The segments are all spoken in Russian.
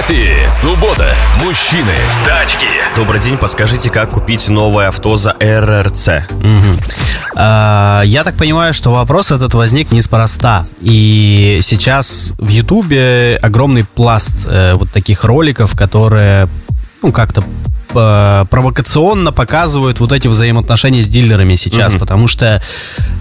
Автопати. Суббота. Мужчины. Тачки. Добрый день, подскажите, как купить новое авто за РРЦ? А, Я так понимаю, что вопрос этот возник неспроста. И сейчас в Ютубе огромный пласт э, вот таких роликов, которые, ну, как-то э, провокационно показывают вот эти взаимоотношения с дилерами сейчас, потому что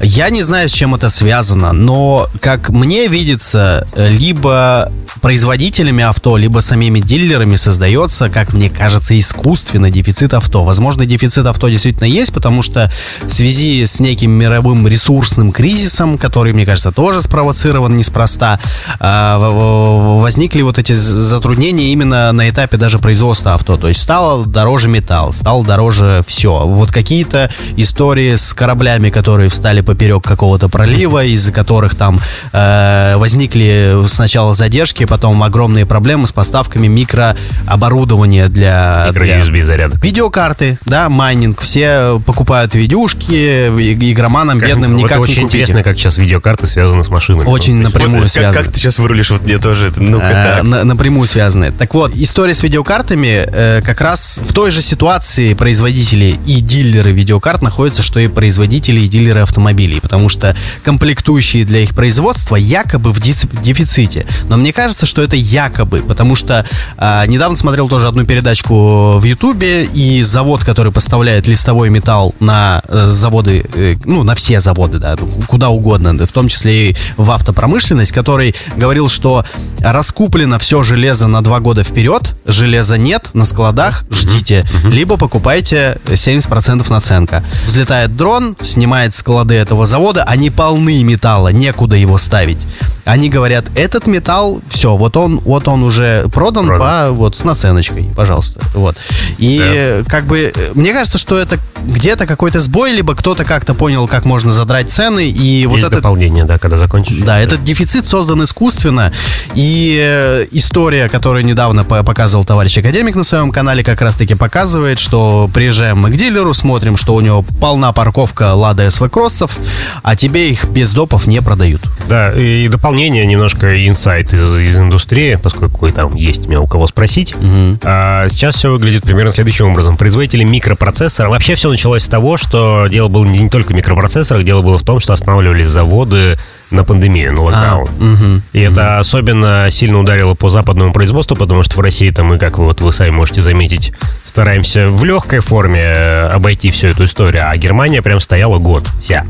я не знаю, с чем это связано, но как мне видится, э, либо производителями авто, либо самими дилерами создается, как мне кажется, искусственно дефицит авто. Возможно, дефицит авто действительно есть, потому что в связи с неким мировым ресурсным кризисом, который, мне кажется, тоже спровоцирован неспроста, в- возникли вот эти затруднения именно на этапе даже производства авто. То есть стало дороже металл, стало дороже все. Вот какие-то истории с кораблями, которые встали поперек какого-то пролива, из-за которых там э, возникли сначала задержки, потом огромные проблемы с поставками микрооборудования для... Микро-USB зарядок. Видеокарты, да, майнинг. Все покупают видюшки, игроманам бедным вот никак это не очень купить. интересно, как сейчас видеокарты связаны с машинами. Очень есть напрямую Вот, связано. как, как ты сейчас вырулишь, вот мне тоже это, ну-ка Э, так. на- напрямую связаны. Так вот, история с видеокартами э, как раз в той же ситуации производители и дилеры видеокарт находятся, что и производители и дилеры автомобилей, потому что комплектующие для их производства якобы в дефиците. Но мне кажется, что это якобы, потому что э, недавно смотрел тоже одну передачку в Ютубе, и завод, который поставляет листовой металл на э, заводы, э, ну, на все заводы, да, куда угодно, в том числе и в автопромышленность, который говорил, что раскуплено все железо на два года вперед, железа нет на складах, ждите, либо покупайте 70% наценка. Взлетает дрон, снимает склады этого завода, они полны металла, некуда его ставить. Они говорят, этот металл, все, вот он, вот он уже продан, Продан. по вот с наценочкой, пожалуйста, вот. И э, как бы мне кажется, что это где-то какой-то сбой, либо кто-то как-то понял, как можно задрать цены, и вот Есть это дополнение, да, когда закончишь. да, этот дефицит создан искусственно. И э, история, которую недавно по- показывал товарищ академик на своем канале, как раз-таки показывает, что приезжаем мы к дилеру, смотрим, что у него полна парковка Лада СВ Кроссов, а тебе их без допов не продают. Да, и дополнение, немножко инсайт из, из индустрии, поскольку там есть меня у кого спросить. А, сейчас все выглядит примерно следующим образом. Производители микропроцессоров... Вообще все началось с того, что дело было не только в микропроцессорах, дело было в том, что останавливались заводы на пандемию, на локдаун. мгм. И это особенно сильно ударило по западному производству, потому что в России-то мы, как вы, вот вы сами можете заметить, стараемся в легкой форме э, обойти всю эту историю, а Германия прям стояла год вся.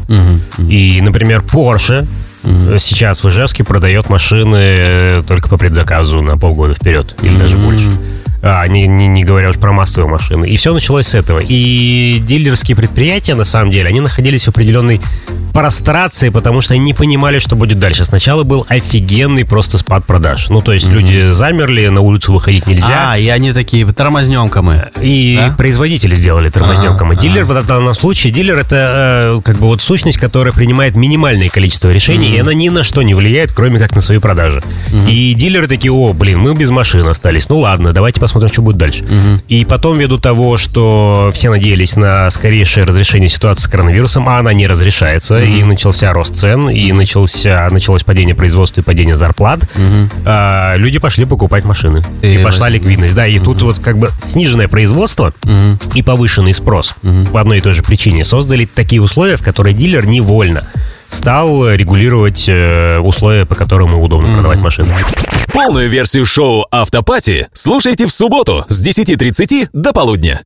И, например, Porsche э, сейчас в Ижевске продает машины э, только по предзаказу на полгода вперед или даже больше. А, не, не, не говоря уж про массовые машины. И все началось с этого. И дилерские предприятия, на самом деле, они находились в определенной прострации, потому что они не понимали, что будет дальше. Сначала был офигенный просто спад продаж. Ну, то есть люди замерли, на улицу выходить нельзя. А, и они такие, тормознем-ка мы. И Да? производители сделали тормознёмком. Ага, А дилер в данном случае, дилер это э, как бы вот сущность, которая принимает минимальное количество решений, и она ни на что не влияет, кроме как на свои продажи. И дилеры такие, о, блин, мы без машин остались. Ну ладно, давайте посмотрим, что будет дальше. И потом, ввиду того, что все надеялись на скорейшее разрешение ситуации с коронавирусом, а она не разрешается, и начался рост цен, и начался, началось падение производства и падение зарплат, а, люди пошли покупать машины. И И пошла ликвидность, да, и тут вот как бы сниженное производство и повышенный спрос по одной и той же причине. Создали такие условия, в которые дилер невольно стал регулировать э, условия, по которым ему удобно продавать машины. Полную версию шоу «Автопати» слушайте в субботу с 10.30 до полудня.